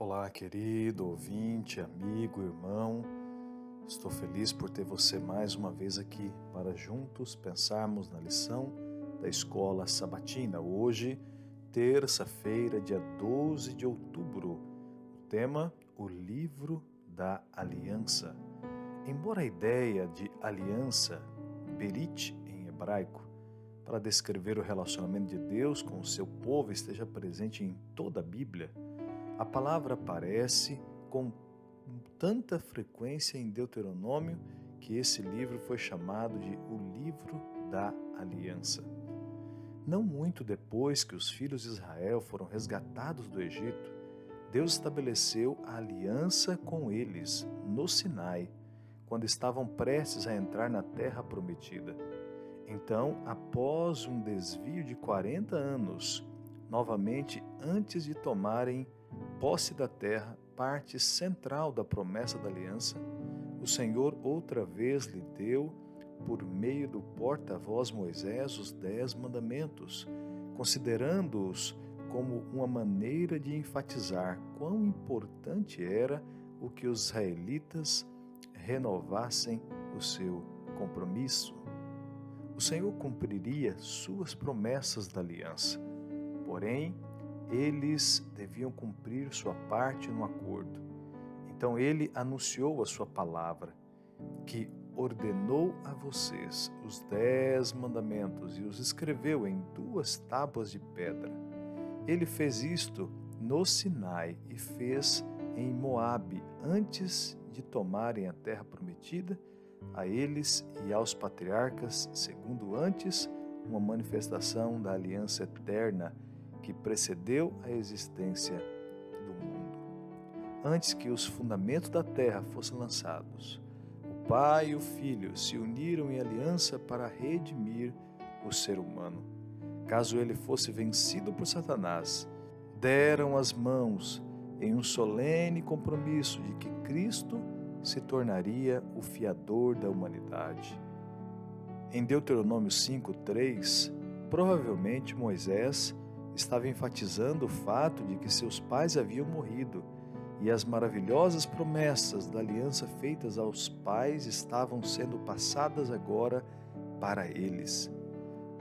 Olá, querido ouvinte, amigo, irmão. Estou feliz por ter você mais uma vez aqui para juntos pensarmos na lição da escola sabatina. Hoje, terça-feira, dia 12 de outubro. O tema: O livro da aliança. Embora a ideia de aliança, berit em hebraico, para descrever o relacionamento de Deus com o seu povo esteja presente em toda a Bíblia, a palavra aparece com tanta frequência em Deuteronômio que esse livro foi chamado de o livro da aliança. Não muito depois que os filhos de Israel foram resgatados do Egito, Deus estabeleceu a aliança com eles no Sinai, quando estavam prestes a entrar na terra prometida. Então, após um desvio de 40 anos, novamente antes de tomarem posse da terra, parte central da promessa da aliança, o Senhor outra vez lhe deu, por meio do porta-voz Moisés, os dez mandamentos, considerando-os como uma maneira de enfatizar quão importante era o que os israelitas renovassem o seu compromisso. O Senhor cumpriria suas promessas da aliança, porém, eles deviam cumprir sua parte no acordo. Então ele anunciou a sua palavra, que ordenou a vocês os dez mandamentos e os escreveu em duas tábuas de pedra. Ele fez isto no Sinai e fez em Moabe antes de tomarem a terra prometida a eles e aos patriarcas, segundo antes uma manifestação da aliança eterna que precedeu a existência do mundo. Antes que os fundamentos da terra fossem lançados, o Pai e o Filho se uniram em aliança para redimir o ser humano. Caso ele fosse vencido por Satanás, deram as mãos em um solene compromisso de que Cristo se tornaria o fiador da humanidade. Em Deuteronômio 5:3, provavelmente Moisés estava enfatizando o fato de que seus pais haviam morrido e as maravilhosas promessas da aliança feitas aos pais estavam sendo passadas agora para eles.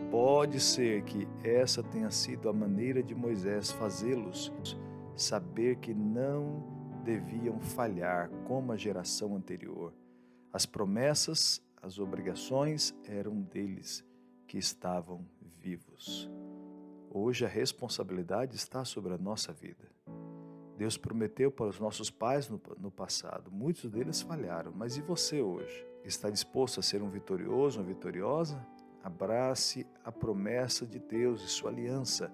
Pode ser que essa tenha sido a maneira de Moisés fazê-los saber que não deviam falhar como a geração anterior. As promessas, as obrigações eram deles que estavam vivos. Hoje a responsabilidade está sobre a nossa vida. Deus prometeu para os nossos pais no, no, passado, muitos deles falharam, mas e você hoje? Está disposto a ser um vitorioso, uma vitoriosa? Abrace a promessa de Deus e sua aliança.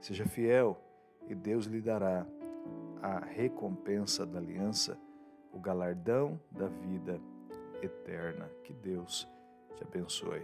Seja fiel e Deus lhe dará a recompensa da aliança, o galardão da vida eterna. Que Deus te abençoe.